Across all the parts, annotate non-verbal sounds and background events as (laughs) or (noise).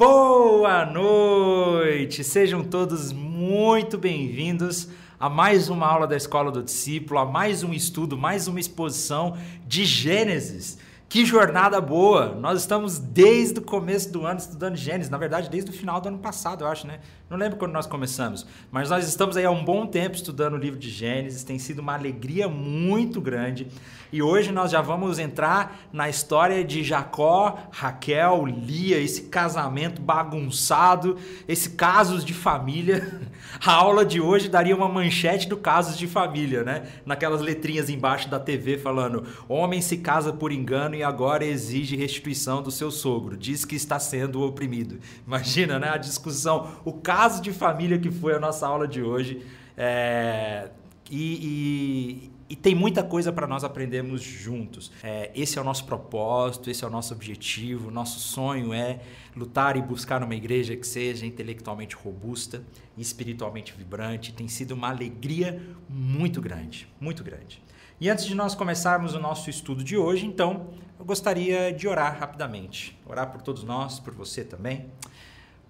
Boa noite! Sejam todos muito bem-vindos a mais uma aula da Escola do Discípulo, a mais um estudo, mais uma exposição de Gênesis. Que jornada boa! Nós estamos desde o começo do ano estudando Gênesis, na verdade, desde o final do ano passado, eu acho, né? Não lembro quando nós começamos, mas nós estamos aí há um bom tempo estudando o livro de Gênesis, tem sido uma alegria muito grande. E hoje nós já vamos entrar na história de Jacó, Raquel, Lia, esse casamento bagunçado, esse casos de família. (laughs) A aula de hoje daria uma manchete do casos de família, né? Naquelas letrinhas embaixo da TV falando: homem se casa por engano e agora exige restituição do seu sogro, diz que está sendo oprimido. Imagina, né? A discussão, o caso de família que foi a nossa aula de hoje. É... e, e e tem muita coisa para nós aprendermos juntos. É, esse é o nosso propósito, esse é o nosso objetivo. Nosso sonho é lutar e buscar uma igreja que seja intelectualmente robusta espiritualmente vibrante. Tem sido uma alegria muito grande, muito grande. E antes de nós começarmos o nosso estudo de hoje, então, eu gostaria de orar rapidamente. Orar por todos nós, por você também.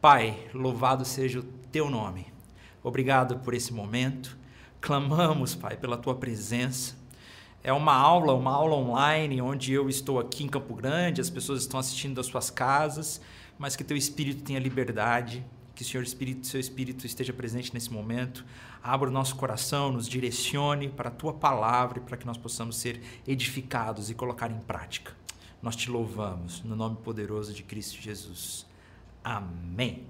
Pai, louvado seja o teu nome. Obrigado por esse momento. Clamamos, Pai, pela tua presença. É uma aula, uma aula online, onde eu estou aqui em Campo Grande, as pessoas estão assistindo das suas casas, mas que teu espírito tenha liberdade, que o Senhor Espírito, seu Espírito esteja presente nesse momento. Abra o nosso coração, nos direcione para a tua palavra e para que nós possamos ser edificados e colocar em prática. Nós te louvamos no nome poderoso de Cristo Jesus. Amém.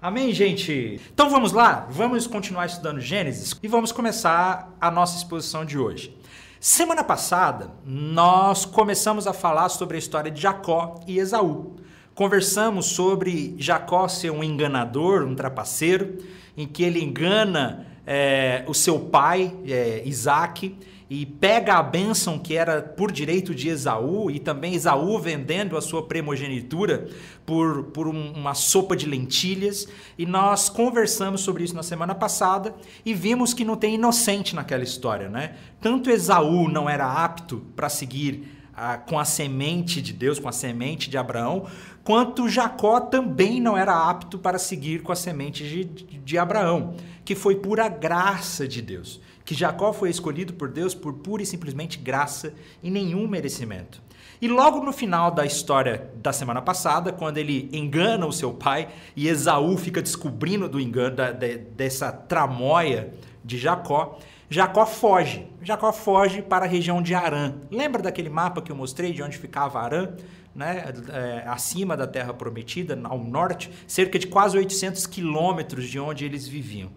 Amém, gente? Então vamos lá, vamos continuar estudando Gênesis e vamos começar a nossa exposição de hoje. Semana passada, nós começamos a falar sobre a história de Jacó e Esaú. Conversamos sobre Jacó ser um enganador, um trapaceiro, em que ele engana é, o seu pai, é, Isaac, e pega a bênção que era por direito de Esaú, e também Esaú vendendo a sua primogenitura por, por um, uma sopa de lentilhas. E nós conversamos sobre isso na semana passada e vimos que não tem inocente naquela história, né? Tanto Esaú não era apto para seguir a, com a semente de Deus, com a semente de Abraão, quanto Jacó também não era apto para seguir com a semente de, de, de Abraão, que foi pura graça de Deus que Jacó foi escolhido por Deus por pura e simplesmente graça e nenhum merecimento. E logo no final da história da semana passada, quando ele engana o seu pai e Esaú fica descobrindo do engano da, de, dessa tramóia de Jacó, Jacó foge. Jacó foge para a região de Arã. Lembra daquele mapa que eu mostrei de onde ficava Arã? Né? É, acima da Terra Prometida, ao norte, cerca de quase 800 quilômetros de onde eles viviam.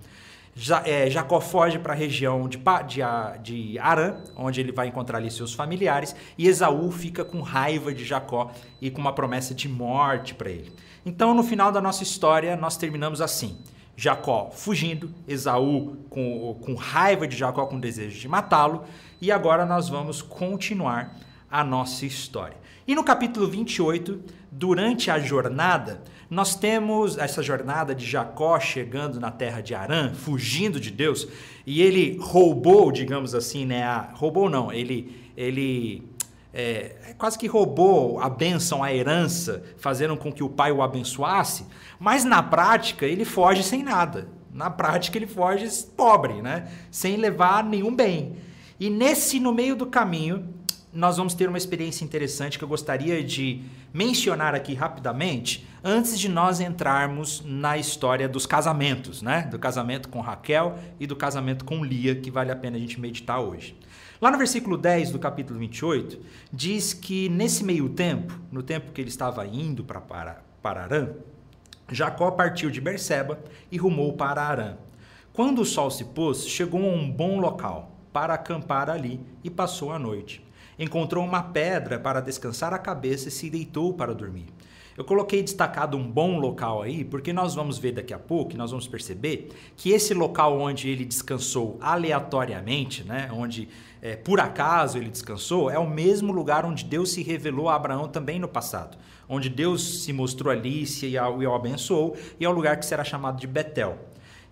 É, Jacó foge para a região de, de, de Arã, onde ele vai encontrar ali seus familiares, e Esaú fica com raiva de Jacó e com uma promessa de morte para ele. Então, no final da nossa história, nós terminamos assim. Jacó fugindo, Esaú com, com raiva de Jacó, com desejo de matá-lo, e agora nós vamos continuar a nossa história. E no capítulo 28, durante a jornada, nós temos essa jornada de Jacó chegando na terra de Arã, fugindo de Deus, e ele roubou, digamos assim, né? A, roubou não, ele, ele é, quase que roubou a bênção, a herança, fazendo com que o pai o abençoasse, mas na prática ele foge sem nada. Na prática ele foge pobre, né? Sem levar nenhum bem. E nesse, no meio do caminho, nós vamos ter uma experiência interessante que eu gostaria de mencionar aqui rapidamente, antes de nós entrarmos na história dos casamentos, né? Do casamento com Raquel e do casamento com Lia, que vale a pena a gente meditar hoje. Lá no versículo 10 do capítulo 28, diz que nesse meio tempo, no tempo que ele estava indo para, Arã, Jacó partiu de Berseba e rumou para Arã. Quando o sol se pôs, chegou a um bom local para acampar ali e passou a noite encontrou uma pedra para descansar a cabeça e se deitou para dormir. Eu coloquei destacado um bom local aí, porque nós vamos ver daqui a pouco, nós vamos perceber que esse local onde ele descansou aleatoriamente, né, onde é, por acaso ele descansou, é o mesmo lugar onde Deus se revelou a Abraão também no passado, onde Deus se mostrou ali e o abençoou, e é o lugar que será chamado de Betel.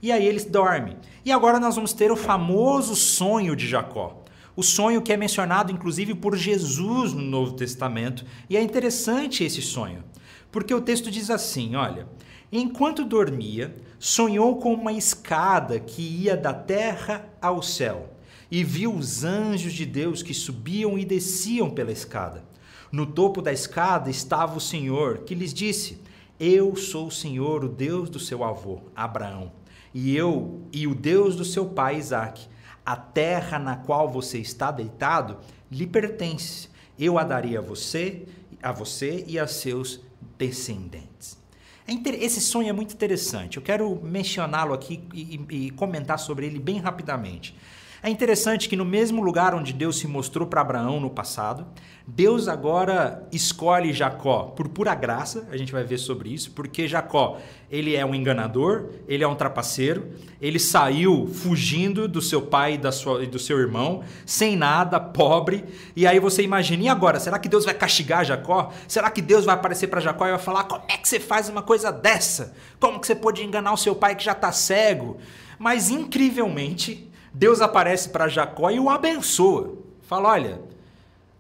E aí eles dormem. E agora nós vamos ter o famoso sonho de Jacó o sonho que é mencionado inclusive por Jesus no Novo Testamento. E é interessante esse sonho, Porque o texto diz assim: olha, enquanto dormia, sonhou com uma escada que ia da terra ao céu, e viu os anjos de Deus que subiam e desciam pela escada. No topo da escada estava o Senhor, que lhes disse: Eu sou o Senhor, o Deus do seu avô, Abraão, e eu e o Deus do seu pai Isaque. A terra na qual você está deitado lhe pertence. Eu a darei a você, a você e a seus descendentes. É esse sonho é muito interessante. Eu quero mencioná-lo aqui e, e, comentar sobre ele bem rapidamente. É interessante que no mesmo lugar onde Deus se mostrou para Abraão no passado, Deus agora escolhe Jacó por pura graça, a gente vai ver sobre isso, porque Jacó, ele é um enganador, ele é um trapaceiro, ele saiu fugindo do seu pai e, da sua, e do seu irmão, sem nada, pobre, e aí você imagina, e agora, será que Deus vai castigar Jacó? Será que Deus vai aparecer para Jacó e vai falar, como é que você faz uma coisa dessa? Como que você pode enganar o seu pai que já está cego? Mas incrivelmente, Deus aparece para Jacó e o abençoa. Fala, olha,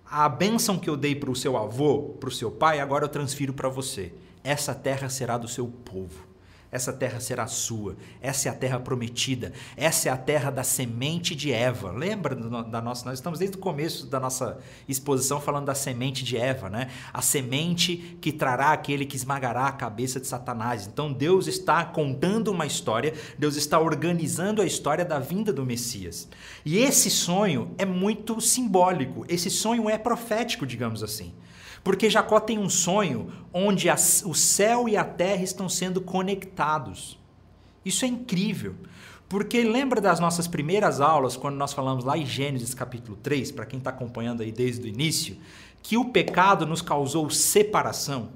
a bênção que eu dei para o seu avô, para o seu pai, agora eu transfiro para você. Essa terra será do seu povo. Essa terra será sua. Essa é a terra prometida. Essa é a terra da semente de Eva. Lembra da nossa? Nós estamos desde o começo da nossa exposição falando da semente de Eva, né? A semente que trará aquele que esmagará a cabeça de Satanás. Então Deus está contando uma história. Deus está organizando a história da vinda do Messias. E esse sonho é muito simbólico. Esse sonho é profético, digamos assim. Porque Jacó tem um sonho onde o céu e a terra estão sendo conectados. Isso é incrível. Porque lembra das nossas primeiras aulas, quando nós falamos lá em Gênesis capítulo 3, para quem está acompanhando aí desde o início, que o pecado nos causou separação.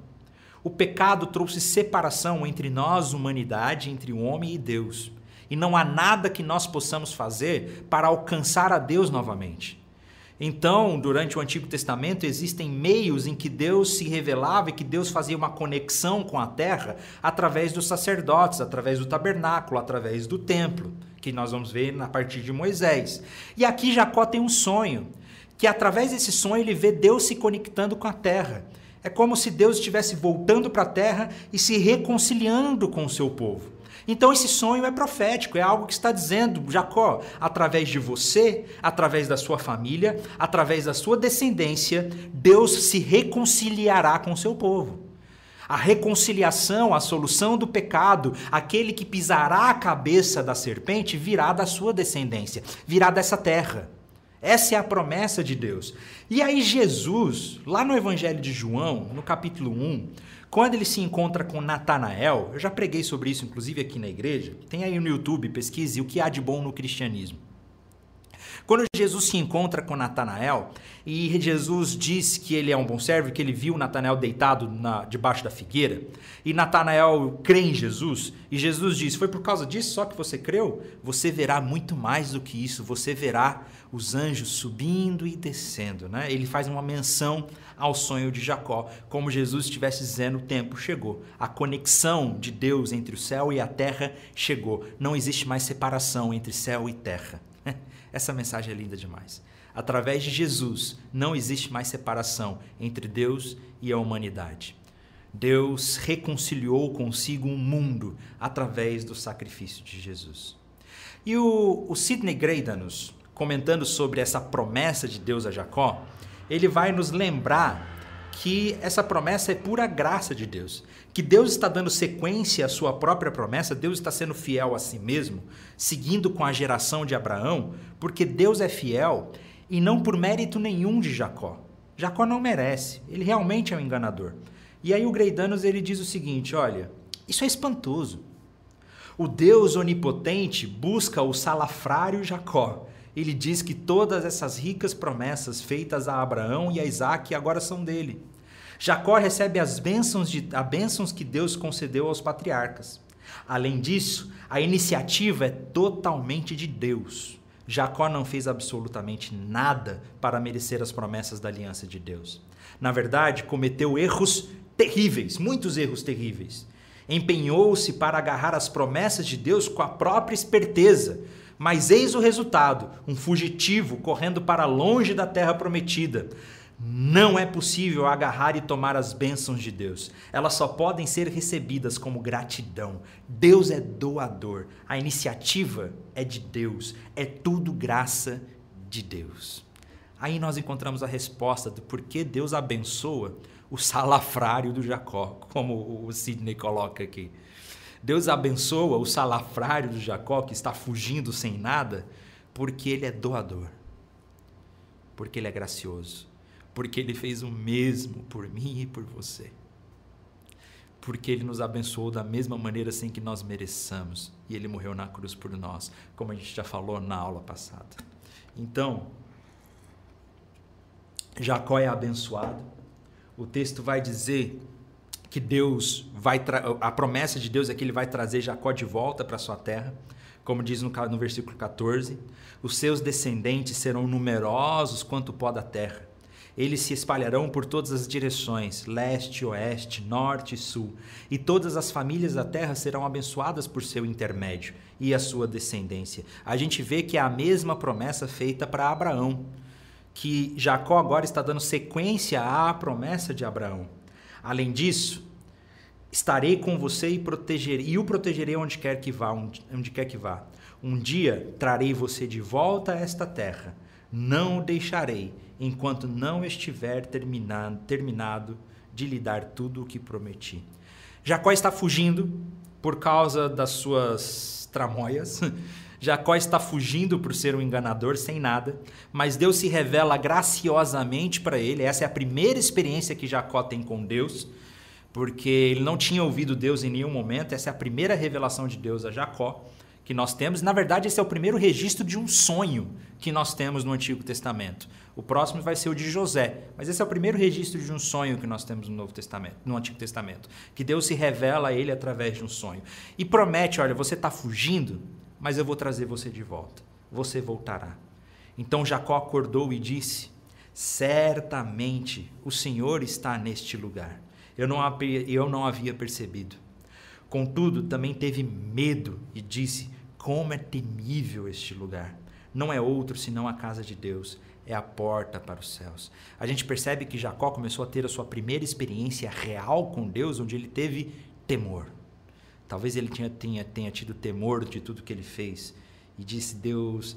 O pecado trouxe separação entre nós, humanidade, entre o homem e Deus. E não há nada que nós possamos fazer para alcançar a Deus novamente. Então, durante o Antigo Testamento, existem meios em que Deus se revelava e que Deus fazia uma conexão com a terra através dos sacerdotes, através do tabernáculo, através do templo, que nós vamos ver a partir de Moisés. E aqui Jacó tem um sonho, que através desse sonho ele vê Deus se conectando com a terra. É como se Deus estivesse voltando para a terra e se reconciliando com o seu povo. Então esse sonho é profético, é algo que está dizendo, Jacó, através de você, através da sua família, através da sua descendência, Deus se reconciliará com o seu povo. A reconciliação, a solução do pecado, aquele que pisará a cabeça da serpente virá da sua descendência, virá dessa terra. Essa é a promessa de Deus. E aí, Jesus, lá no Evangelho de João, no capítulo 1, quando ele se encontra com Natanael, eu já preguei sobre isso, inclusive aqui na igreja, tem aí no YouTube, pesquise o que há de bom no cristianismo. Quando Jesus se encontra com Natanael e Jesus diz que ele é um bom servo, que ele viu Natanael deitado na, debaixo da figueira, e Natanael crê em Jesus, e Jesus diz: Foi por causa disso só que você creu? Você verá muito mais do que isso, você verá os anjos subindo e descendo. Né? Ele faz uma menção ao sonho de Jacó, como Jesus estivesse dizendo: o tempo chegou. A conexão de Deus entre o céu e a terra chegou. Não existe mais separação entre céu e terra. (laughs) Essa mensagem é linda demais. Através de Jesus, não existe mais separação entre Deus e a humanidade. Deus reconciliou consigo um mundo através do sacrifício de Jesus. E o, o Sidney Greidanus, comentando sobre essa promessa de Deus a Jacó, ele vai nos lembrar que essa promessa é pura graça de Deus. Que Deus está dando sequência à sua própria promessa, Deus está sendo fiel a si mesmo, seguindo com a geração de Abraão, porque Deus é fiel e não por mérito nenhum de Jacó. Jacó não merece, ele realmente é um enganador. E aí o Greidanos ele diz o seguinte, olha, isso é espantoso. O Deus onipotente busca o salafrário Jacó ele diz que todas essas ricas promessas feitas a Abraão e a Isaac agora são dele. Jacó recebe as bênçãos, de, bênçãos que Deus concedeu aos patriarcas. Além disso, a iniciativa é totalmente de Deus. Jacó não fez absolutamente nada para merecer as promessas da aliança de Deus. Na verdade, cometeu erros terríveis, muitos erros terríveis. Empenhou-se para agarrar as promessas de Deus com a própria esperteza, mas eis o resultado: um fugitivo correndo para longe da terra prometida. Não é possível agarrar e tomar as bênçãos de Deus. Elas só podem ser recebidas como gratidão. Deus é doador. A iniciativa é de Deus. É tudo graça de Deus. Aí nós encontramos a resposta do porquê Deus abençoa o salafrário do Jacó, como o Sidney coloca aqui. Deus abençoa o salafrário do Jacó que está fugindo sem nada, porque ele é doador. Porque ele é gracioso porque Ele fez o mesmo por mim e por você. Porque Ele nos abençoou da mesma maneira sem que nós mereçamos. E Ele morreu na cruz por nós, como a gente já falou na aula passada. Então, Jacó é abençoado. O texto vai dizer que Deus vai a promessa de Deus é que ele vai trazer Jacó de volta para sua terra, como diz no, no versículo 14: os seus descendentes serão numerosos quanto o pó da terra. Eles se espalharão por todas as direções, leste, oeste, norte e sul, e todas as famílias da terra serão abençoadas por seu intermédio e a sua descendência. A gente vê que é a mesma promessa feita para Abraão, que Jacó agora está dando sequência à promessa de Abraão. Além disso, estarei com você e, protegerei, e o protegerei onde quer que vá, onde, onde quer que vá. Um dia trarei você de volta a esta terra. Não o deixarei enquanto não estiver terminado, terminado de lhe dar tudo o que prometi. Jacó está fugindo por causa das suas tramóias. (laughs) Jacó está fugindo por ser um enganador sem nada, mas Deus se revela graciosamente para ele. Essa é a primeira experiência que Jacó tem com Deus, porque ele não tinha ouvido Deus em nenhum momento. Essa é a primeira revelação de Deus a Jacó que nós temos. Na verdade, esse é o primeiro registro de um sonho que nós temos no Antigo Testamento. O próximo vai ser o de José. Mas esse é o primeiro registro de um sonho que nós temos no Novo Testamento, no Antigo Testamento, que Deus se revela a ele através de um sonho e promete, olha, você está fugindo, mas eu vou trazer você de volta. Você voltará. Então Jacó acordou e disse: Certamente o Senhor está neste lugar. Eu não, eu não havia percebido. Contudo, também teve medo e disse: Como é temível este lugar! Não é outro senão a casa de Deus é a porta para os céus. A gente percebe que Jacó começou a ter a sua primeira experiência real com Deus, onde ele teve temor. Talvez ele tinha, tenha, tenha tido temor de tudo que ele fez e disse: Deus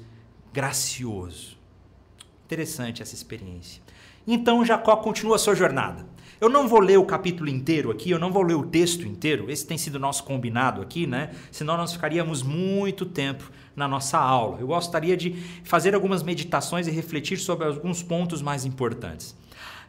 gracioso. Interessante essa experiência. Então Jacó continua sua jornada. Eu não vou ler o capítulo inteiro aqui, eu não vou ler o texto inteiro, esse tem sido nosso combinado aqui, né? Senão nós ficaríamos muito tempo na nossa aula. Eu gostaria de fazer algumas meditações e refletir sobre alguns pontos mais importantes.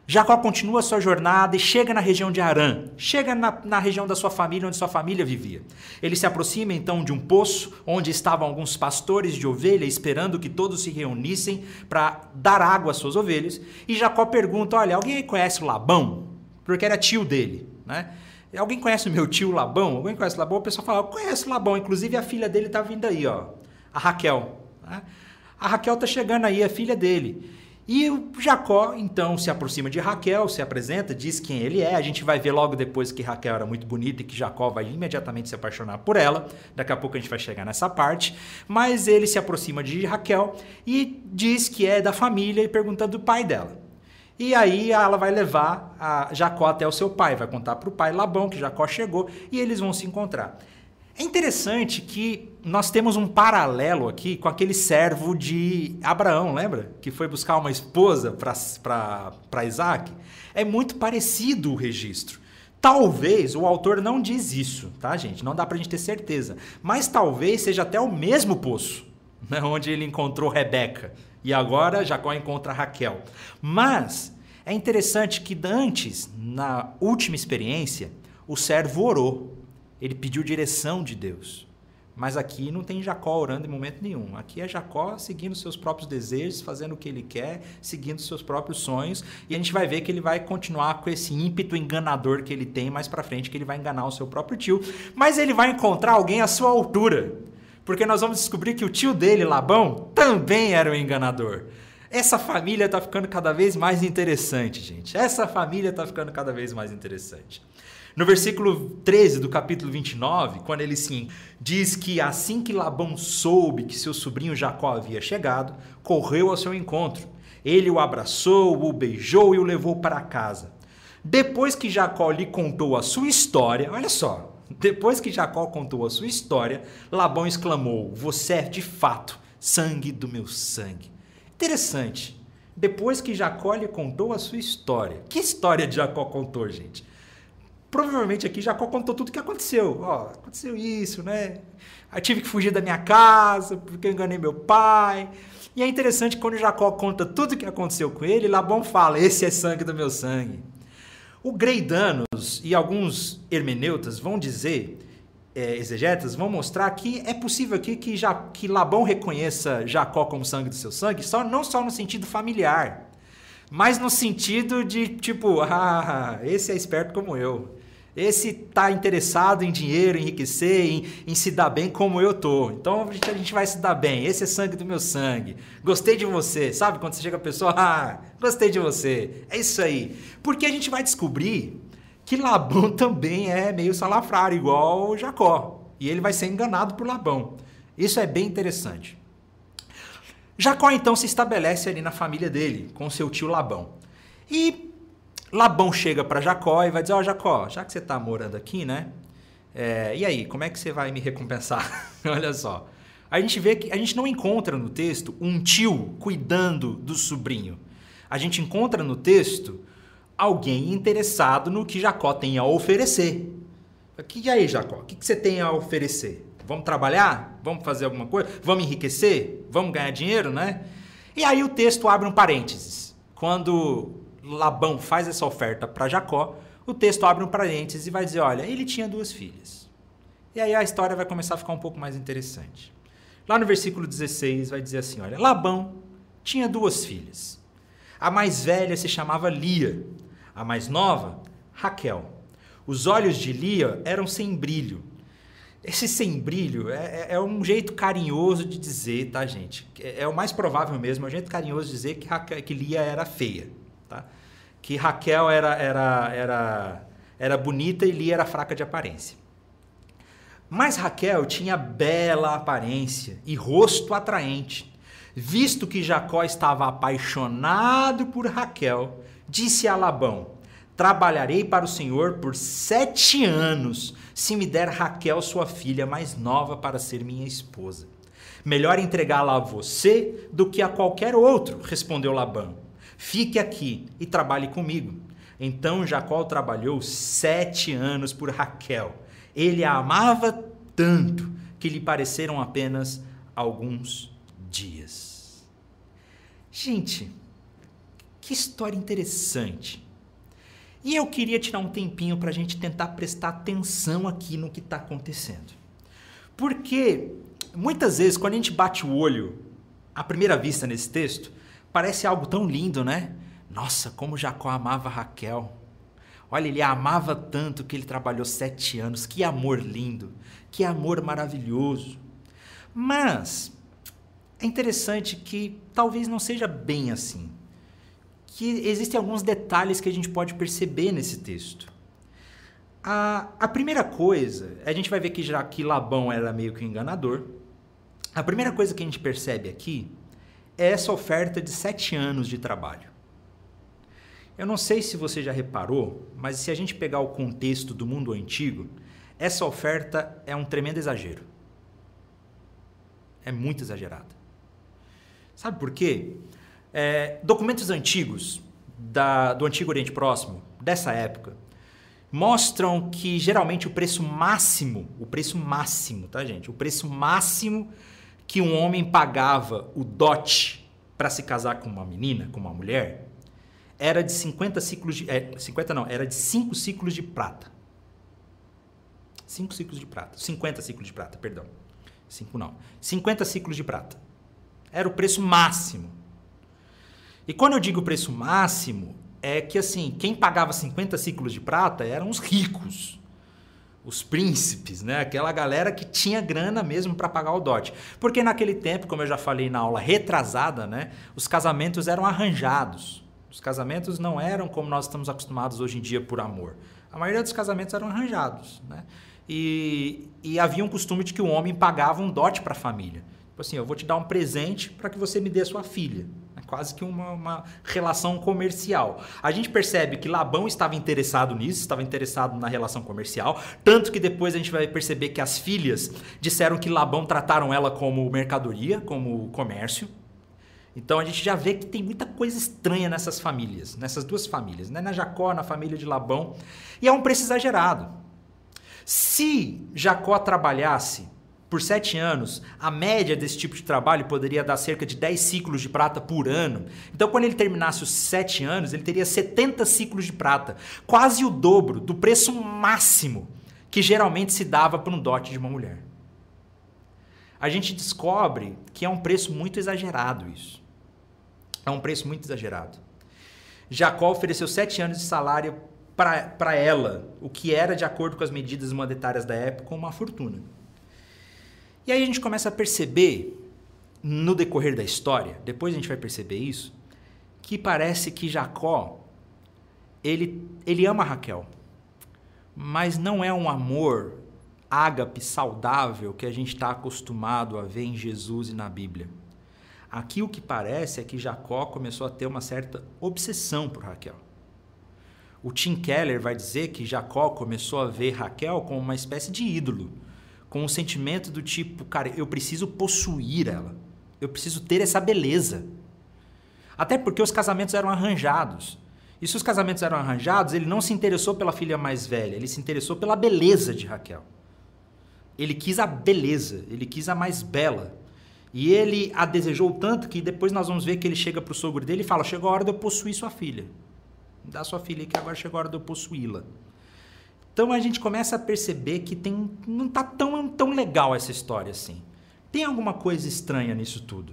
Jacó continua sua jornada e chega na região de Arã, chega na, na, região da sua família, onde sua família vivia. Ele se aproxima então de um poço onde estavam alguns pastores de ovelha esperando que todos se reunissem para dar água às suas ovelhas. E Jacó pergunta: Olha, alguém conhece o Labão? Porque era tio dele, né? Alguém conhece o meu tio Labão? Alguém conhece Labão? O pessoal fala: Conhece Labão, inclusive a filha dele está vindo aí, ó a Raquel. Né? A Raquel está chegando aí, a filha dele. E o Jacó, então, se aproxima de Raquel, se apresenta, diz quem ele é. A gente vai ver logo depois que Raquel era muito bonita e que Jacó vai imediatamente se apaixonar por ela. Daqui a pouco a gente vai chegar nessa parte. Mas ele se aproxima de Raquel e diz que é da família e pergunta do pai dela. E aí ela vai levar Jacó até o seu pai, vai contar para o pai Labão que Jacó chegou e eles vão se encontrar. É interessante que nós temos um paralelo aqui com aquele servo de Abraão, lembra? Que foi buscar uma esposa para Isaac. É muito parecido o registro. Talvez o autor não diz isso, tá, gente? Não dá para a gente ter certeza. Mas talvez seja até o mesmo poço, (laughs) né, onde ele encontrou Rebeca. E agora Jacó encontra Raquel. Mas é interessante que antes, na última experiência, o servo orou ele pediu direção de Deus. Mas aqui não tem Jacó orando em momento nenhum. Aqui é Jacó seguindo seus próprios desejos, fazendo o que ele quer, seguindo seus próprios sonhos. E a gente vai ver que ele vai continuar com esse ímpeto enganador que ele tem mais para frente, que ele vai enganar o seu próprio tio. Mas ele vai encontrar alguém à sua altura. Porque nós vamos descobrir que o tio dele, Labão, também era um enganador. Essa família está ficando cada vez mais interessante, gente. Essa família está ficando cada vez mais interessante. No versículo 13 do capítulo 29, quando ele sim diz que assim que Labão soube que seu sobrinho Jacó havia chegado, correu ao seu encontro. Ele o abraçou, o beijou e o levou para casa. Depois que Jacó lhe contou a sua história, olha só, depois que Jacó contou a sua história, Labão exclamou: Você é de fato sangue do meu sangue. Interessante. Depois que Jacó lhe contou a sua história. Que história de Jacó contou, gente? Provavelmente aqui Jacó contou tudo o que aconteceu. Ó, aconteceu isso, né? Eu tive que fugir da minha casa porque eu enganei meu pai. E é interessante quando Jacó conta tudo o que aconteceu com ele, Labão fala: Esse é sangue do meu sangue. O Greidanos e alguns hermeneutas vão dizer, é, exegetas, vão mostrar que é possível aqui que, já, que Labão reconheça Jacó como sangue do seu sangue, só, não só no sentido familiar, mas no sentido de tipo, (laughs) ah, esse é esperto como eu. Esse tá interessado em dinheiro, enriquecer, em, em, se dar bem como eu tô. Então a gente, vai se dar bem. Esse é sangue do meu sangue. Gostei de você. Sabe quando você chega a pessoa, ah, gostei de você. É isso aí. Porque a gente vai descobrir que Labão (laughs) também é meio salafrário, igual Jacó. E ele vai ser enganado por Labão. Isso é bem interessante. Jacó então se estabelece ali na família dele, com seu tio Labão. E Labão chega para Jacó e vai dizer: Ó, oh, Jacó, já que você está morando aqui, né? É, e aí, como é que você vai me recompensar? (laughs) Olha só. A gente vê que a gente não encontra no texto um tio cuidando do sobrinho. A gente encontra no texto alguém interessado no que Jacó tem a oferecer. E aí, Jacó, o que você tem a oferecer? Vamos trabalhar? Vamos fazer alguma coisa? Vamos enriquecer? Vamos ganhar dinheiro, né? E aí o texto abre um parênteses. Quando Labão faz essa oferta para Jacó, o texto abre um parênteses e vai dizer: olha, ele tinha duas filhas. E aí a história vai começar a ficar um pouco mais interessante. Lá no versículo 16 vai dizer assim: olha, Labão tinha duas filhas. A mais velha se chamava Lia, a mais nova, Raquel. Os olhos de Lia eram sem brilho. Esse sem brilho é, é, é um jeito carinhoso de dizer, tá, gente? É, é, o mais provável mesmo, é um jeito carinhoso de dizer que, Raquel, que Lia era feia. Tá? Que Raquel era, era, era, era bonita e Lia era fraca de aparência. Mas Raquel tinha bela aparência e rosto atraente. Visto que Jacó estava apaixonado por Raquel, disse a Labão: Trabalharei para o Senhor por sete anos, se me der Raquel, sua filha mais nova, para ser minha esposa. Melhor entregá-la a você do que a qualquer outro, respondeu Labão. Fique aqui e trabalhe comigo. Então Jacó trabalhou sete anos por Raquel. Ele a amava tanto que lhe pareceram apenas alguns dias. Gente, que história interessante. E eu queria tirar um tempinho para a gente tentar prestar atenção aqui no que está acontecendo. Porque muitas vezes, quando a gente bate o olho à primeira vista nesse texto, Parece algo tão lindo, né? Nossa, como Jacó amava Raquel. Olha, ele a amava tanto que ele trabalhou sete anos. Que amor lindo, que amor maravilhoso. Mas é interessante que talvez não seja bem assim. Que existem alguns detalhes que a gente pode perceber nesse texto. A, a primeira coisa, a gente vai ver que já que Labão era meio que um enganador. A primeira coisa que a gente percebe aqui é essa oferta de sete anos de trabalho. Eu não sei se você já reparou, mas se a gente pegar o contexto do mundo antigo, essa oferta é um tremendo exagero. É muito exagerada. Sabe por quê? É, documentos antigos da, do Antigo Oriente Próximo, dessa época, mostram que geralmente o preço máximo, o preço máximo, tá, gente? O preço máximo que um homem pagava o dote para se casar com uma menina, com uma mulher, era de 50 ciclos de. É, 50 não, era de 5 ciclos de prata. 5 ciclos de prata. 50 ciclos de prata, perdão. 5 não. 50 ciclos de prata. Era o preço máximo. E quando eu digo preço máximo, é que assim, quem pagava 50 ciclos de prata eram os ricos os príncipes, né? Aquela galera que tinha grana mesmo para pagar o dote. Porque naquele tempo, como eu já falei na aula retrasada, né, os casamentos eram arranjados. Os casamentos não eram como nós estamos acostumados hoje em dia por amor. A maioria dos casamentos eram arranjados, né? E, e havia um costume de que o homem pagava um dote para a família. Tipo assim, eu vou te dar um presente para que você me dê sua filha. Quase que uma, uma, relação comercial. A gente percebe que Labão estava interessado nisso, estava interessado na relação comercial, tanto que depois a gente vai perceber que as filhas disseram que Labão trataram ela como mercadoria, como comércio. Então a gente já vê que tem muita coisa estranha nessas famílias, nessas duas famílias, né? na Jacó, na família de Labão. E é um preço exagerado. Se Jacó trabalhasse por sete anos, a média desse tipo de trabalho poderia dar cerca de 10 ciclos de prata por ano. Então, quando ele terminasse os sete anos, ele teria 70 ciclos de prata, quase o dobro do preço máximo que geralmente se dava por um dote de uma mulher. A gente descobre que é um preço muito exagerado isso. É um preço muito exagerado. Jacó ofereceu sete anos de salário para ela, o que era, de acordo com as medidas monetárias da época, uma fortuna. E aí a gente começa a perceber, no decorrer da história, depois a gente vai perceber isso, que parece que Jacó, ele, ele ama Raquel, mas não é um amor ágape saudável que a gente está acostumado a ver em Jesus e na Bíblia. Aqui o que parece é que Jacó começou a ter uma certa obsessão por Raquel. O Tim Keller vai dizer que Jacó começou a ver Raquel como uma espécie de ídolo com um sentimento do tipo, cara, eu preciso possuir ela. Eu preciso ter essa beleza. Até porque os casamentos eram arranjados. E se os casamentos eram arranjados, ele não se interessou pela filha mais velha, ele se interessou pela beleza de Raquel. Ele quis a beleza, ele quis a mais bela. E ele a desejou tanto que depois nós vamos ver que ele chega para o sogro dele e fala: Chegou a hora de eu possuir sua filha. Dá sua filha que agora chegou a hora de eu possuí-la. Então a gente começa a perceber que tem, não está tão, tão legal essa história assim. Tem alguma coisa estranha nisso tudo.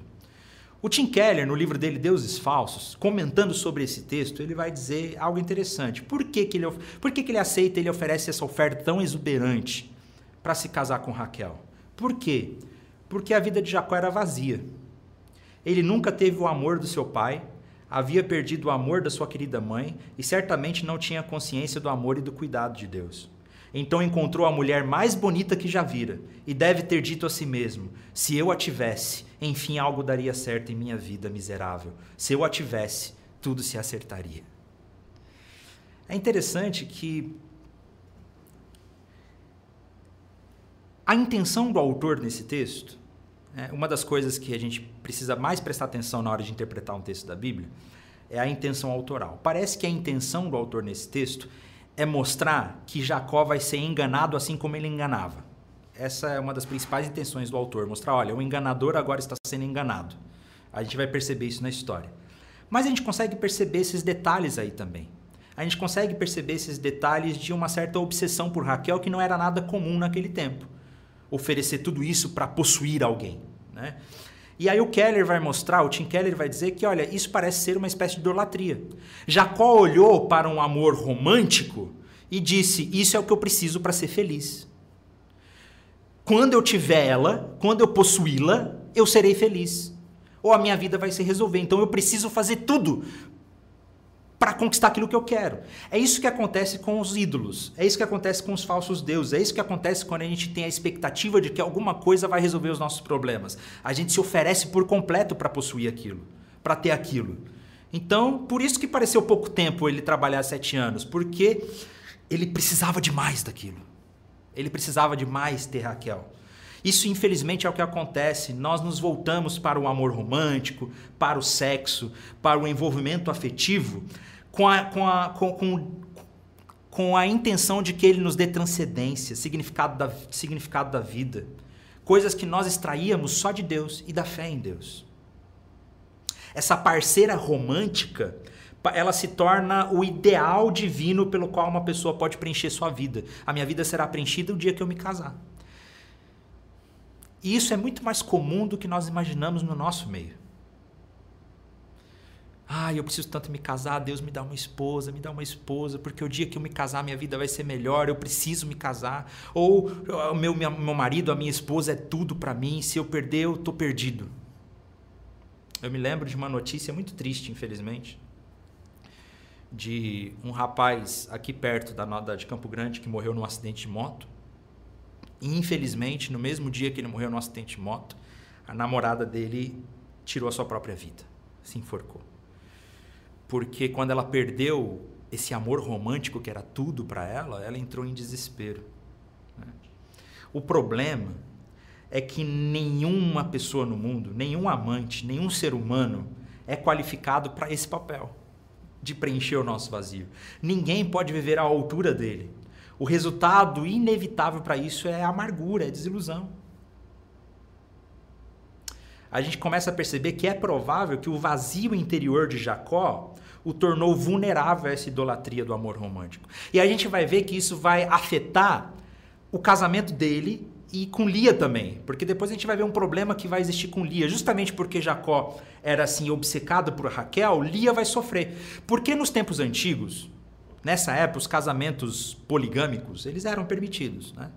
O Tim Keller, no livro dele Deuses Falsos, comentando sobre esse texto, ele vai dizer algo interessante. Por que, que, ele, por que, que ele aceita, ele oferece essa oferta tão exuberante para se casar com Raquel? Por quê? Porque a vida de Jacó era vazia. Ele nunca teve o amor do seu pai, havia perdido o amor da sua querida mãe e certamente não tinha consciência do amor e do cuidado de Deus. Então encontrou a mulher mais bonita que já vira e deve ter dito a si mesmo: Se eu a tivesse, enfim algo daria certo em minha vida miserável. Se eu a tivesse, tudo se acertaria. É interessante que a intenção do autor nesse texto é, uma das coisas que a gente precisa mais prestar atenção na hora de interpretar um texto da Bíblia é a intenção autoral. Parece que a intenção do autor nesse texto é mostrar que Jacó vai ser enganado assim como ele enganava. Essa é uma das principais intenções do autor, mostrar, olha, o enganador agora está sendo enganado. A gente vai perceber isso na história. Mas a gente consegue perceber esses detalhes aí também. A gente consegue perceber esses detalhes de uma certa obsessão por Raquel que não era nada comum naquele tempo oferecer tudo isso para possuir alguém. Né? E aí o Keller vai mostrar, o Tim Keller vai dizer que, olha, isso parece ser uma espécie de idolatria. Jacó olhou para um amor romântico e disse: Isso é o que eu preciso para ser feliz. Quando eu tiver ela, quando eu possuí-la, eu serei feliz. Ou a minha vida vai se resolver. Então eu preciso fazer tudo para conquistar aquilo que eu quero. É isso que acontece com os ídolos, é isso que acontece com os falsos deuses, é isso que acontece quando a gente tem a expectativa de que alguma coisa vai resolver os nossos problemas. A gente se oferece por completo para possuir aquilo, para ter aquilo. Então, por isso que pareceu pouco tempo ele trabalhar sete anos, porque ele precisava demais daquilo. Ele precisava demais ter Raquel. Isso, infelizmente, é o que acontece. Nós nos voltamos para o amor romântico, para o sexo, para o envolvimento afetivo, com a, com a, com, com, com a intenção de que ele nos dê transcendência, significado da, significado da vida. Coisas que nós extraíamos só de Deus e da fé em Deus. Essa parceira romântica, ela se torna o ideal divino pelo qual uma pessoa pode preencher sua vida. A minha vida será preenchida o dia que eu me casar. E isso é muito mais comum do que nós imaginamos no nosso meio. Ah, eu preciso tanto me casar, Deus me dá uma esposa, me dá uma esposa, porque o dia que eu me casar minha vida vai ser melhor, eu preciso me casar. Ou o meu, meu marido, a minha esposa é tudo para mim, se eu perder eu tô perdido. Eu me lembro de uma notícia muito triste, infelizmente, de um rapaz aqui perto da Noda de Campo Grande que morreu num acidente de moto. E infelizmente, no mesmo dia que ele morreu num acidente de moto, a namorada dele tirou a sua própria vida se enforcou. Porque quando ela perdeu esse amor romântico que era tudo para ela, ela entrou em desespero. Né? O problema é que nenhuma pessoa no mundo, nenhum amante, nenhum ser humano é qualificado para esse papel de preencher o nosso vazio. Ninguém pode viver à altura dele. O resultado inevitável para isso é amargura, é desilusão. A gente começa a perceber que é provável que o vazio interior de Jacó o tornou vulnerável a essa idolatria do amor romântico. E a gente vai ver que isso vai afetar o casamento dele e com Lia também, porque depois a gente vai ver um problema que vai existir com Lia, justamente porque Jacó era assim obcecado por Raquel, Lia vai sofrer. Porque nos tempos antigos, nessa época, os casamentos poligâmicos, eles eram permitidos, né?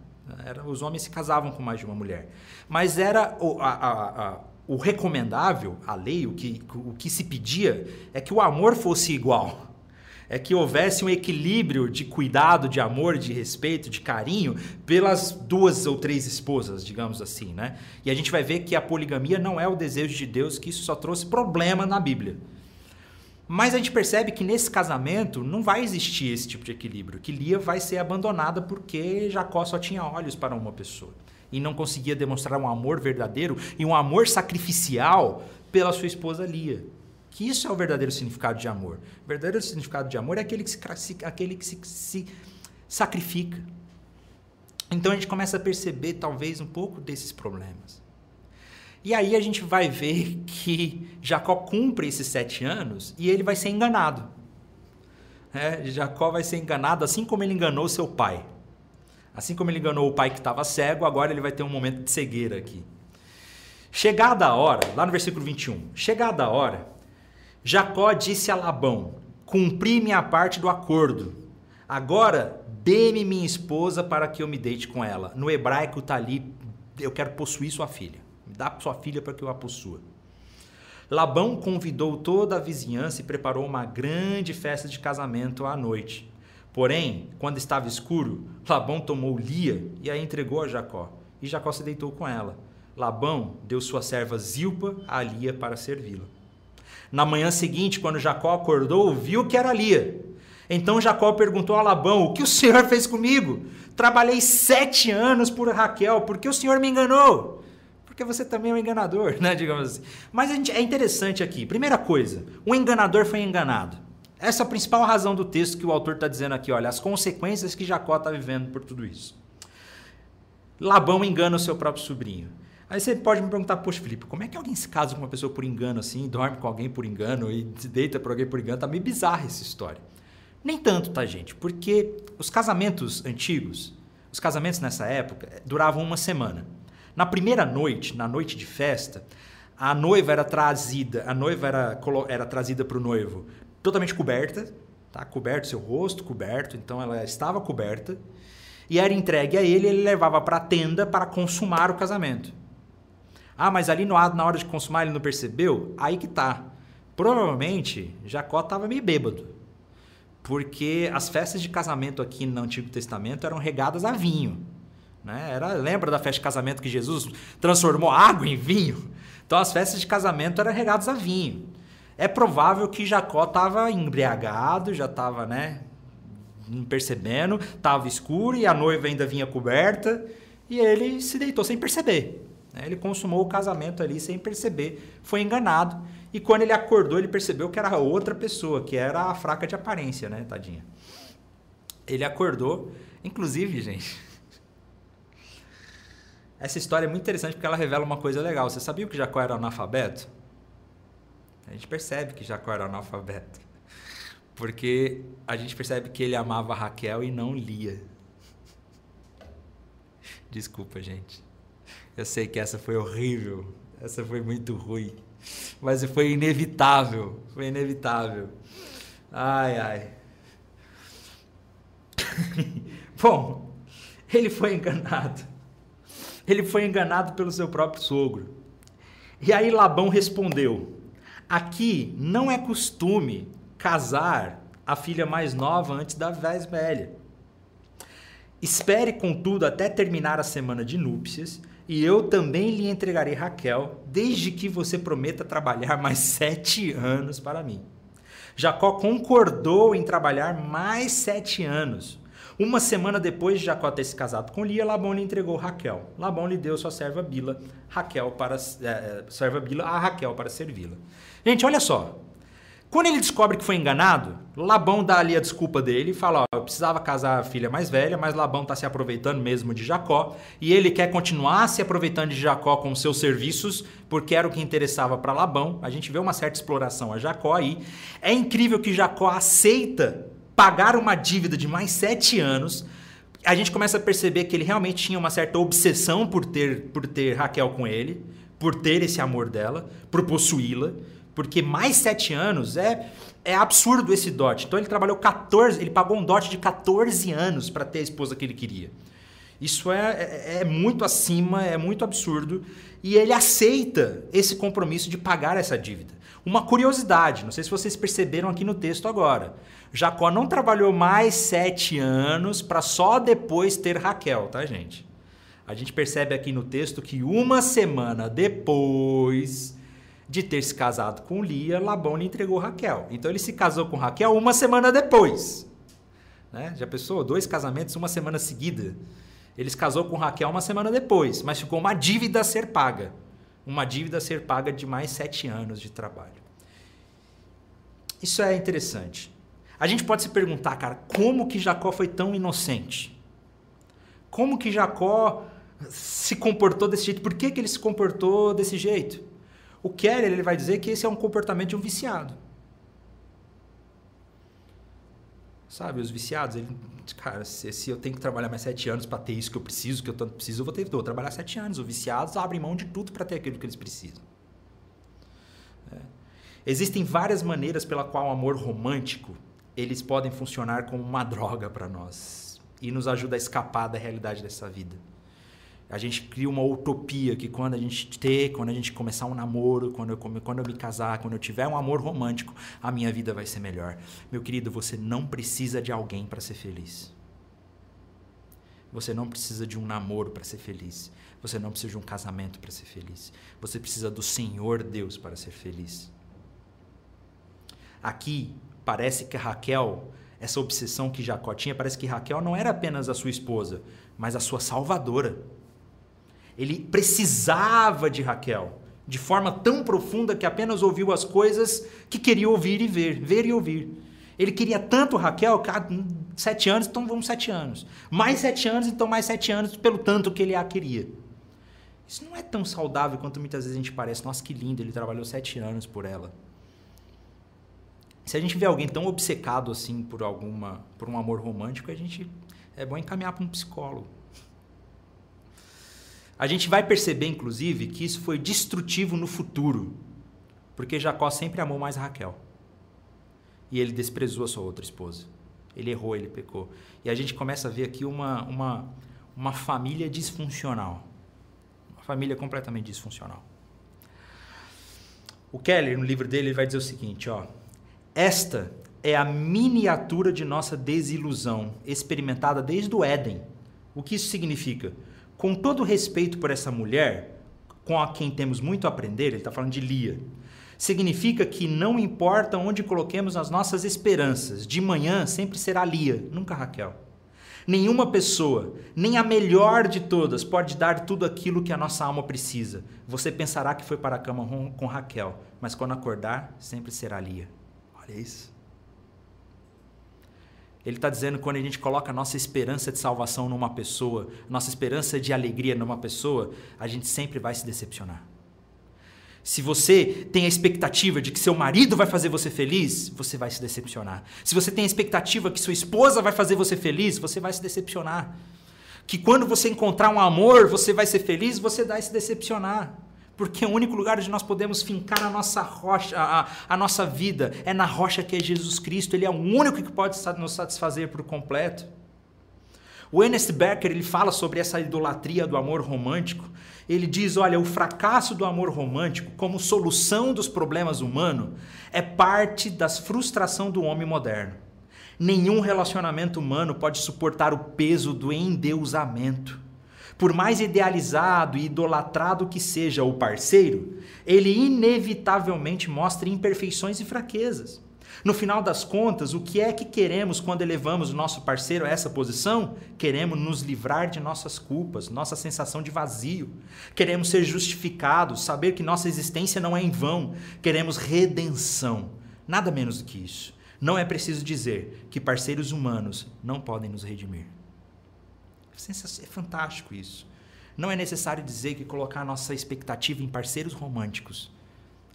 Era, os homens se casavam com mais de uma mulher. Mas era a, a, a o recomendável, a lei, o que, o que se pedia é que o amor fosse igual. É que houvesse um equilíbrio de cuidado, de amor, de respeito, de carinho pelas duas ou três esposas, digamos assim, né? E a gente vai ver que a poligamia não é o desejo de Deus, que isso só trouxe problema na Bíblia. Mas a gente percebe que nesse casamento não vai existir esse tipo de equilíbrio, que Lia vai ser abandonada porque Jacó só tinha olhos para uma pessoa e não conseguia demonstrar um amor verdadeiro e um amor sacrificial pela sua esposa Lia. Que isso é o verdadeiro significado de amor. O verdadeiro significado de amor é aquele que se, aquele que se, se sacrifica. Então a gente começa a perceber talvez um pouco desses problemas. E aí a gente vai ver que Jacó cumpre esses sete anos e ele vai ser enganado. É, Jacó vai ser enganado assim como ele enganou seu pai. Assim como ele enganou o pai que estava cego, agora ele vai ter um momento de cegueira aqui. Chegada a hora, lá no versículo 21, chegada a hora, Jacó disse a Labão: Cumpri minha parte do acordo. Agora dê-me minha esposa para que eu me deite com ela. No hebraico está ali: Eu quero possuir sua filha. Me dá sua filha para que eu a possua. Labão convidou toda a vizinhança e preparou uma grande festa de casamento à noite. Porém, quando estava escuro, Labão tomou Lia e a entregou a Jacó. E Jacó se deitou com ela. Labão deu sua serva Zilpa a Lia para servi-la. Na manhã seguinte, quando Jacó acordou, viu que era Lia. Então Jacó perguntou a Labão: O que o senhor fez comigo? Trabalhei sete anos por Raquel, por que o senhor me enganou? Porque você também é um enganador, (laughs) né? Digamos assim. Mas é interessante aqui. Primeira coisa: o enganador foi enganado. Essa é a principal razão do texto que o autor está dizendo aqui, olha, as consequências que Jacó está vivendo por tudo isso. Labão engana o seu próprio sobrinho. Aí você pode me perguntar, poxa, Felipe, como é que alguém se casa com uma pessoa por engano assim, dorme com alguém por engano e se deita por alguém por engano? Tá meio bizarra essa história. Nem tanto, tá, gente? Porque os casamentos antigos, os casamentos nessa época, eh, duravam uma semana. Na primeira noite, na noite de festa, a noiva era trazida, a noiva era, era trazida para o noivo totalmente coberta, tá? Coberto seu rosto, coberto, então ela estava coberta e era entregue a ele, ele levava para a tenda para consumar o casamento. Ah, mas ali no, na hora de consumar ele não percebeu? Aí que tá. Provavelmente Jacó estava meio bêbado. Porque as festas de casamento aqui no Antigo Testamento eram regadas a vinho. Né? Era, lembra da festa de casamento que Jesus transformou água em vinho? Então as festas de casamento eram regadas a vinho. É provável que Jacó estava embriagado, já estava, né, percebendo, estava escuro e a noiva ainda vinha coberta e ele se deitou sem perceber. Né? Ele consumou o casamento ali sem perceber, foi enganado e quando ele acordou ele percebeu que era outra pessoa, que era a fraca de aparência, né, tadinha. Ele acordou, inclusive, gente. (laughs) Essa história é muito interessante porque ela revela uma coisa legal. Você sabia que Jacó era analfabeto? A gente percebe que Jacó era analfabeto. Porque a gente percebe que ele amava Raquel e não Lia. Desculpa, gente. Eu sei que essa foi horrível. Essa foi muito ruim. Mas foi inevitável. Foi inevitável. Ai, ai. (laughs) Bom, ele foi enganado. Ele foi enganado pelo seu próprio sogro. E aí Labão respondeu: Aqui não é costume casar a filha mais nova antes da mais velha. Espere, contudo, até terminar a semana de núpcias e eu também lhe entregarei Raquel, desde que você prometa trabalhar (laughs) mais sete anos para mim. Jacó concordou em trabalhar mais sete anos. Uma semana depois de Jacó ter se casado com Lia, Labão lhe entregou Raquel. Labão lhe deu sua serva Bila, Raquel para é, serva Bila a Raquel para servi-la. Gente, olha só. Quando ele descobre que foi enganado, Labão dá ali a desculpa dele e fala: ó, eu precisava casar a filha mais velha, mas Labão está se aproveitando mesmo de Jacó e ele quer continuar se aproveitando de Jacó com seus serviços, porque era o que interessava para Labão. A gente vê uma certa exploração a Jacó aí. É incrível que Jacó aceita pagar uma dívida de mais sete anos. A gente começa a perceber que ele realmente tinha uma certa obsessão por ter, por ter Raquel com ele, por ter esse amor dela, por possuí-la porque mais sete anos é, é absurdo esse dote. Então ele trabalhou 14, ele pagou um dote de 14 anos para ter a esposa que ele queria. Isso é, é, é, muito acima, é muito absurdo. E ele aceita esse compromisso de pagar essa dívida. Uma curiosidade, não sei se vocês perceberam aqui no texto agora. Jacó não trabalhou mais sete anos para só depois ter Raquel, tá, gente? A gente percebe aqui no texto que uma semana depois de ter se casado com Lia, Labão lhe entregou Raquel. Então ele se casou com Raquel uma semana depois. Né? Já pensou? Dois casamentos uma semana seguida. Ele se casou com Raquel uma semana depois, mas ficou uma dívida a ser paga. Uma dívida a ser paga de mais sete anos de trabalho. Isso é interessante. A gente pode se perguntar, cara, como que Jacó foi tão inocente? Como que Jacó se comportou desse jeito? Por que, que ele se comportou desse jeito? O Keller ele vai dizer que esse é um comportamento de um viciado. Sabe, os viciados, ele, cara, se, se, eu tenho que trabalhar mais sete anos para ter isso que eu preciso, que eu tanto preciso, eu vou ter que trabalhar sete anos. Os viciados abrem mão de tudo para ter aquilo que eles precisam. É. Existem várias maneiras pela qual o amor romântico eles podem funcionar como uma droga para nós e nos ajuda a escapar da realidade dessa vida. A gente cria uma utopia que quando a gente ter, quando a gente começar um namoro, quando eu, quando eu me casar, quando eu tiver um amor romântico, a minha vida vai ser melhor. Meu querido, você não precisa de alguém para ser feliz. Você não precisa de um namoro para ser feliz. Você não precisa de um casamento para ser feliz. Você precisa do Senhor Deus para ser feliz. Aqui parece que Raquel, essa obsessão que Jacó tinha, parece que Raquel não era apenas a sua esposa, mas a sua salvadora. Ele precisava de Raquel de forma tão profunda que apenas ouviu as coisas que queria ouvir e ver, ver e ouvir. Ele queria tanto Raquel, que hum, sete anos, então vamos sete anos. Mais sete anos, então mais sete anos, pelo tanto que ele a queria. Isso não é tão saudável quanto muitas vezes a gente parece. Nossa, que lindo, ele trabalhou sete anos por ela. Se a gente vê alguém tão obcecado assim por alguma, por um amor romântico, a gente é bom encaminhar para um psicólogo. A gente vai perceber, inclusive, que isso foi destrutivo no futuro, porque Jacó sempre amou mais Raquel. E ele desprezou a sua outra esposa. Ele errou, ele pecou. E a gente começa a ver aqui uma, uma, uma família disfuncional. Uma família completamente disfuncional. O Keller, no livro dele, ele vai dizer o seguinte: ó, esta é a miniatura de nossa desilusão, experimentada desde o Éden. O que isso significa? Com todo respeito por essa mulher, com a quem temos muito a aprender, ele está falando de Lia, significa que não importa onde coloquemos as nossas esperanças, de manhã sempre será Lia, nunca Raquel. Nenhuma pessoa, nem a melhor de todas, pode dar tudo aquilo que a nossa alma precisa. Você pensará que foi para a cama com Raquel, mas quando acordar, sempre será Lia. Olha isso. Ele está dizendo quando a gente coloca a nossa esperança de salvação numa pessoa, nossa esperança de alegria numa pessoa, a gente sempre vai se decepcionar. Se você tem a expectativa de que seu marido vai fazer você feliz, você vai se decepcionar. Se você tem a expectativa que sua esposa vai fazer você feliz, você vai se decepcionar. Que quando você encontrar um amor, você vai ser feliz, você vai se decepcionar. Porque o único lugar onde nós podemos fincar a nossa rocha, a, a, nossa vida, é na rocha que é Jesus Cristo. Ele é o único que pode nos satisfazer por completo. O Ernest Becker ele fala sobre essa idolatria do amor romântico. Ele diz: olha, o fracasso do amor romântico, como solução dos problemas humanos, é parte das frustração do homem moderno. Nenhum relacionamento humano pode suportar o peso do endeusamento Por mais idealizado e idolatrado que seja o parceiro, ele inevitavelmente mostra imperfeições e fraquezas. No final das contas, o que é que queremos quando elevamos o nosso parceiro a essa posição? Queremos nos livrar de nossas culpas, nossa sensação de vazio. Queremos ser justificados, saber que nossa existência não é em vão. Queremos redenção. Nada menos do que isso. Não é preciso dizer que parceiros humanos não podem nos redimir. É fantástico isso. Não é necessário dizer que colocar nossa expectativa em parceiros românticos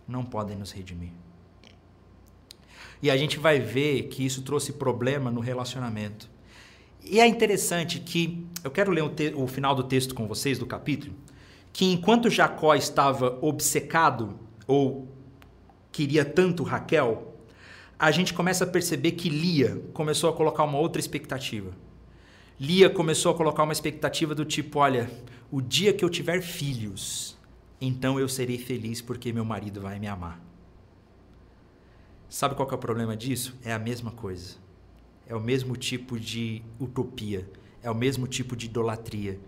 não podem nos redimir. E a gente vai ver que isso trouxe problema no relacionamento. E é interessante que, eu quero ler o, te, o final do texto com vocês, do capítulo, que enquanto Jacó estava obcecado, ou queria tanto Raquel, a gente começa a perceber que Lia começou a colocar uma outra expectativa. Lia começou a colocar uma expectativa do tipo: olha, o dia que eu tiver filhos, então eu serei feliz porque meu marido vai me amar. Sabe qual é o problema disso? É a mesma coisa. É o mesmo tipo de utopia. É o mesmo tipo de idolatria.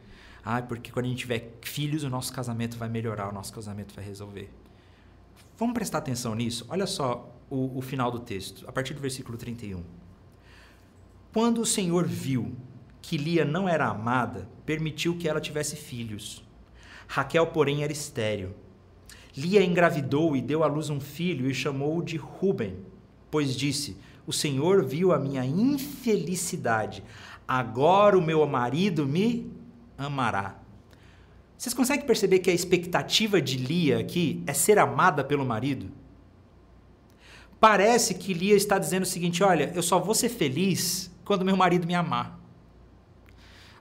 Ah, porque quando a gente tiver filhos, o nosso casamento vai melhorar, o nosso casamento vai resolver. Vamos prestar atenção nisso? Olha só o, o final do texto, a partir do versículo 31. Quando o Senhor viu que Lia não era amada, permitiu que ela tivesse filhos. Raquel, porém, era estéril Lia engravidou e deu à luz um filho e chamou-o de Ruben, pois disse: O Senhor viu a minha infelicidade, agora o meu marido me amará. Vocês conseguem perceber que a expectativa de Lia aqui é ser amada pelo marido? Parece que Lia está dizendo o seguinte: olha, eu só vou ser feliz quando meu marido me amar.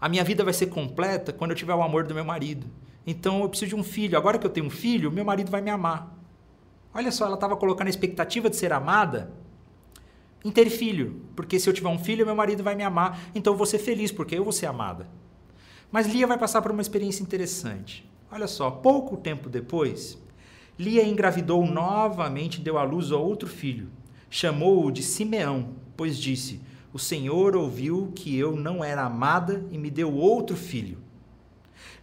A minha vida vai ser completa quando eu tiver o amor do meu marido. Então eu preciso de um filho. Agora que eu tenho um filho, meu marido vai me amar. Olha só, ela estava colocando a expectativa de ser amada em ter filho. Porque se eu tiver um filho, meu marido vai me amar. Então eu vou ser feliz, porque eu vou ser amada. Mas Lia vai passar por uma experiência interessante. Olha só, pouco tempo depois, Lia engravidou novamente e deu à luz a outro filho. Chamou-o de Simeão, pois disse: O Senhor ouviu que eu não era amada e me deu outro filho.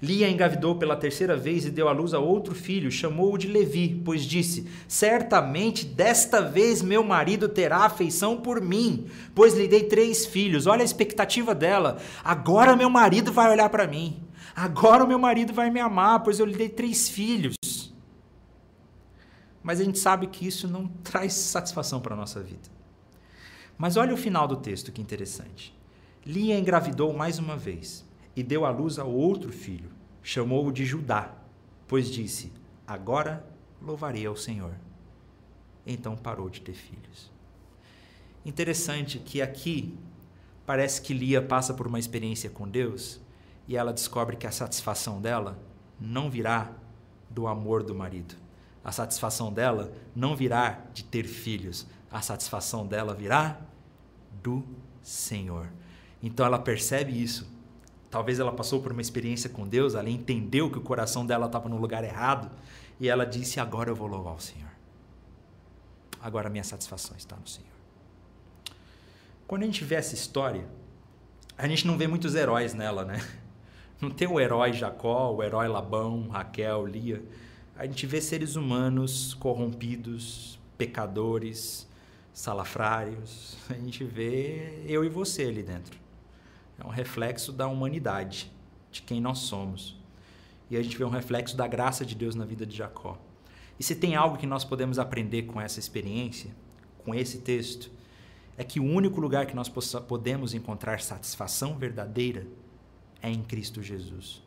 Lia engravidou pela terceira vez e deu à luz a outro filho, chamou-o de Levi, pois disse: Certamente desta vez meu marido terá afeição por mim, pois lhe dei três filhos. Olha a expectativa dela. Agora meu marido vai olhar para mim. Agora o meu marido vai me amar, pois eu lhe dei três filhos. Mas a gente sabe que isso não traz satisfação para a nossa vida. Mas olha o final do texto, que interessante. Lia engravidou mais uma vez e deu à luz a outro filho. Chamou-o de Judá, pois disse: Agora louvarei ao Senhor. Então parou de ter filhos. Interessante que aqui parece que Lia passa por uma experiência com Deus e ela descobre que a satisfação dela não virá do amor do marido. A satisfação dela não virá de ter filhos. A satisfação dela virá do Senhor. Então ela percebe isso Talvez ela passou por uma experiência com Deus, ela entendeu que o coração dela estava no lugar errado e ela disse: Agora eu vou louvar o Senhor. Agora a minha satisfação está no Senhor. Quando a gente vê essa história, a gente não vê muitos heróis nela, né? (laughs) Não tem o herói Jacó, o herói Labão, Raquel, Lia. A gente vê seres humanos corrompidos, pecadores, salafrários. A gente vê eu e você ali dentro é um reflexo da humanidade, de quem nós somos. E a gente vê um reflexo da graça de Deus na vida de Jacó. E se tem algo que nós podemos aprender com essa experiência, com esse texto, é que o único lugar que nós podemos encontrar satisfação verdadeira é em Cristo Jesus.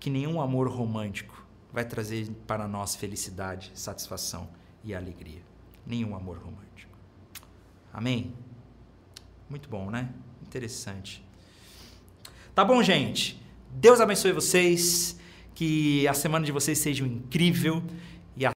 Que nenhum amor romântico vai trazer para nós felicidade, satisfação e alegria. Nenhum amor romântico. Amém? Muito bom, né? Interessante. Tá bom, gente? Deus abençoe vocês. Que a semana de vocês seja incrível